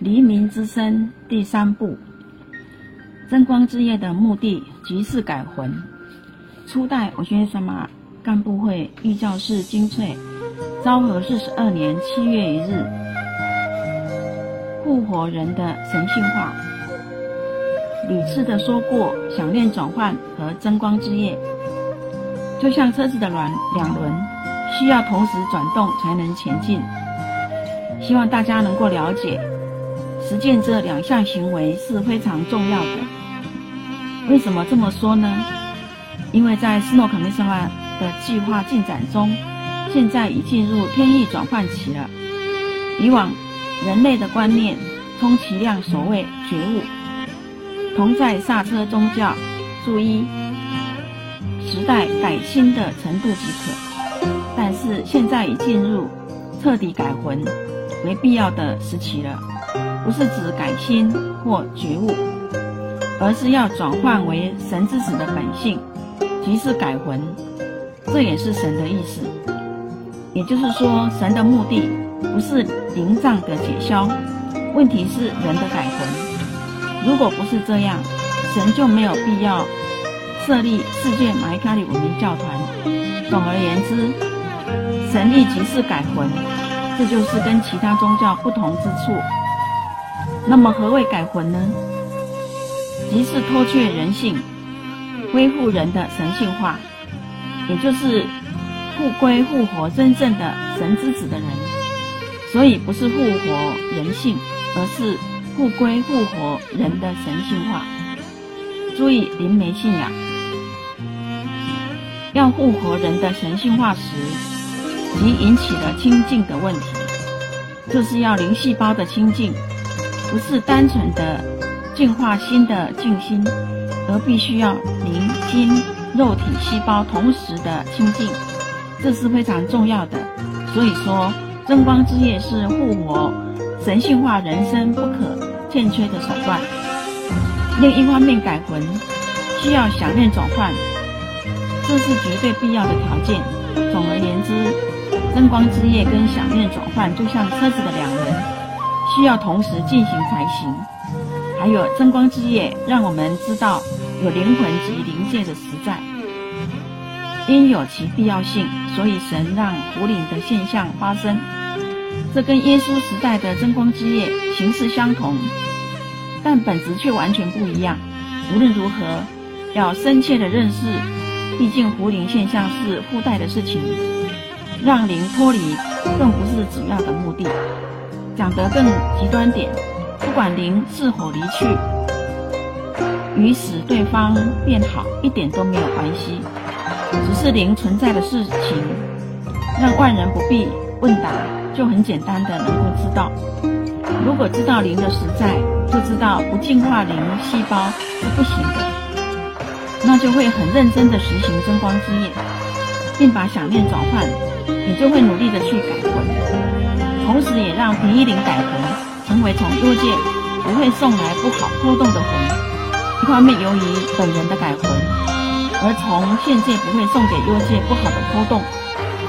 黎明之声第三部，增光之夜的目的即是改魂。初代我学什么干部会预教示精粹，昭和四十二年七月一日，复活人的神性化。屡次的说过，想念转换和增光之夜，就像车子的轮两轮，需要同时转动才能前进。希望大家能够了解。实践这两项行为是非常重要的。为什么这么说呢？因为在斯诺克梅什曼的计划进展中，现在已进入天意转换期了。以往人类的观念，充其量所谓觉悟，同在刹车宗教，注意时代改新的程度即可。但是现在已进入彻底改魂没必要的时期了。不是指改心或觉悟，而是要转换为神之子的本性，即是改魂。这也是神的意思。也就是说，神的目的不是灵障的解消，问题是人的改魂。如果不是这样，神就没有必要设立世界马伊卡里文明教团。总而言之，神力即是改魂，这就是跟其他宗教不同之处。那么何谓改魂呢？即是脱却人性，恢复人的神性化，也就是复归复活真正的神之子的人。所以不是复活人性，而是复归复活人的神性化。注意灵媒信仰，要复活人的神性化时，即引起了清净的问题，就是要灵细胞的清净。不是单纯的净化心的净心，而必须要灵心肉体细胞同时的清净，这是非常重要的。所以说，增光之夜是复活神性化人生不可欠缺的手段。另一方面，改魂需要想念转换，这是绝对必要的条件。总而言之，增光之夜跟想念转换就像车子的两轮。需要同时进行才行。还有真光之夜，让我们知道有灵魂及灵界的实在，因有其必要性。所以神让福灵的现象发生，这跟耶稣时代的真光之夜形式相同，但本质却完全不一样。无论如何，要深切的认识，毕竟胡灵现象是附带的事情，让灵脱离更不是主要的目的。讲得更极端点，不管灵是否离去，与使对方变好一点都没有关系，只是灵存在的事情，让万人不必问答，就很简单的能够知道。如果知道灵的实在，就知道不净化灵细胞是不行的，那就会很认真的实行真光之夜，并把想念转换，你就会努力的去改魂。也让平一灵改魂，成为从幽界不会送来不好波动的魂。一方面由于本人的改魂，而从现界不会送给幽界不好的波动。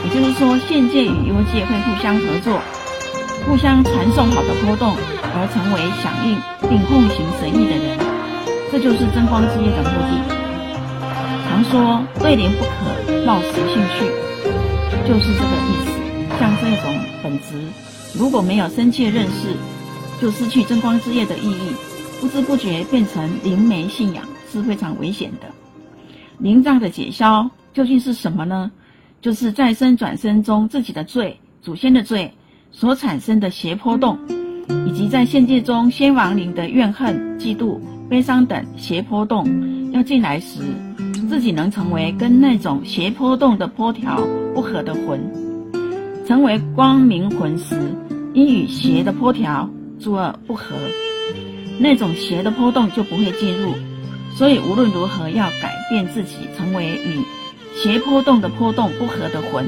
也就是说，现界与幽界会互相合作，互相传送好的波动，而成为响应并奉行神意的人。这就是真光之夜的目的。常说对灵不可抱持兴趣，就是这个意思。像这种本质。如果没有深切认识，就失去真光之夜的意义，不知不觉变成灵媒信仰是非常危险的。灵障的解消究竟是什么呢？就是再生转生中自己的罪、祖先的罪所产生的邪波动，以及在现界中先亡灵的怨恨、嫉妒、悲伤等邪波动要进来时，自己能成为跟那种邪波动的波条不合的魂。成为光明魂时，因与邪的波条诸恶不合，那种邪的波动就不会进入。所以无论如何要改变自己，成为与邪波动的波动不合的魂。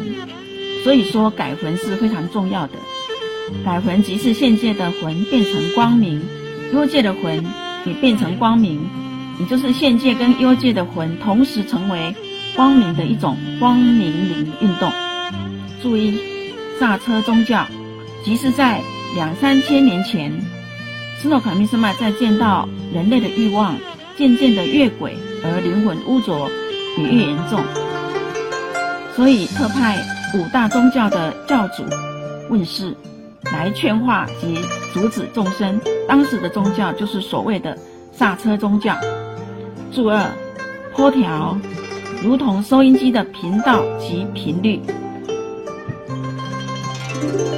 所以说改魂是非常重要的。改魂即是现界的魂变成光明，幽界的魂也变成光明，也就是现界跟幽界的魂同时成为光明的一种光明灵运动。注意。萨车宗教，即是在两三千年前，斯诺卡密斯曼在见到人类的欲望渐渐的越轨，而灵魂污浊也越严重，所以特派五大宗教的教主问世，来劝化及阻止众生。当时的宗教就是所谓的萨车宗教。注二：波条如同收音机的频道及频率。Thank you.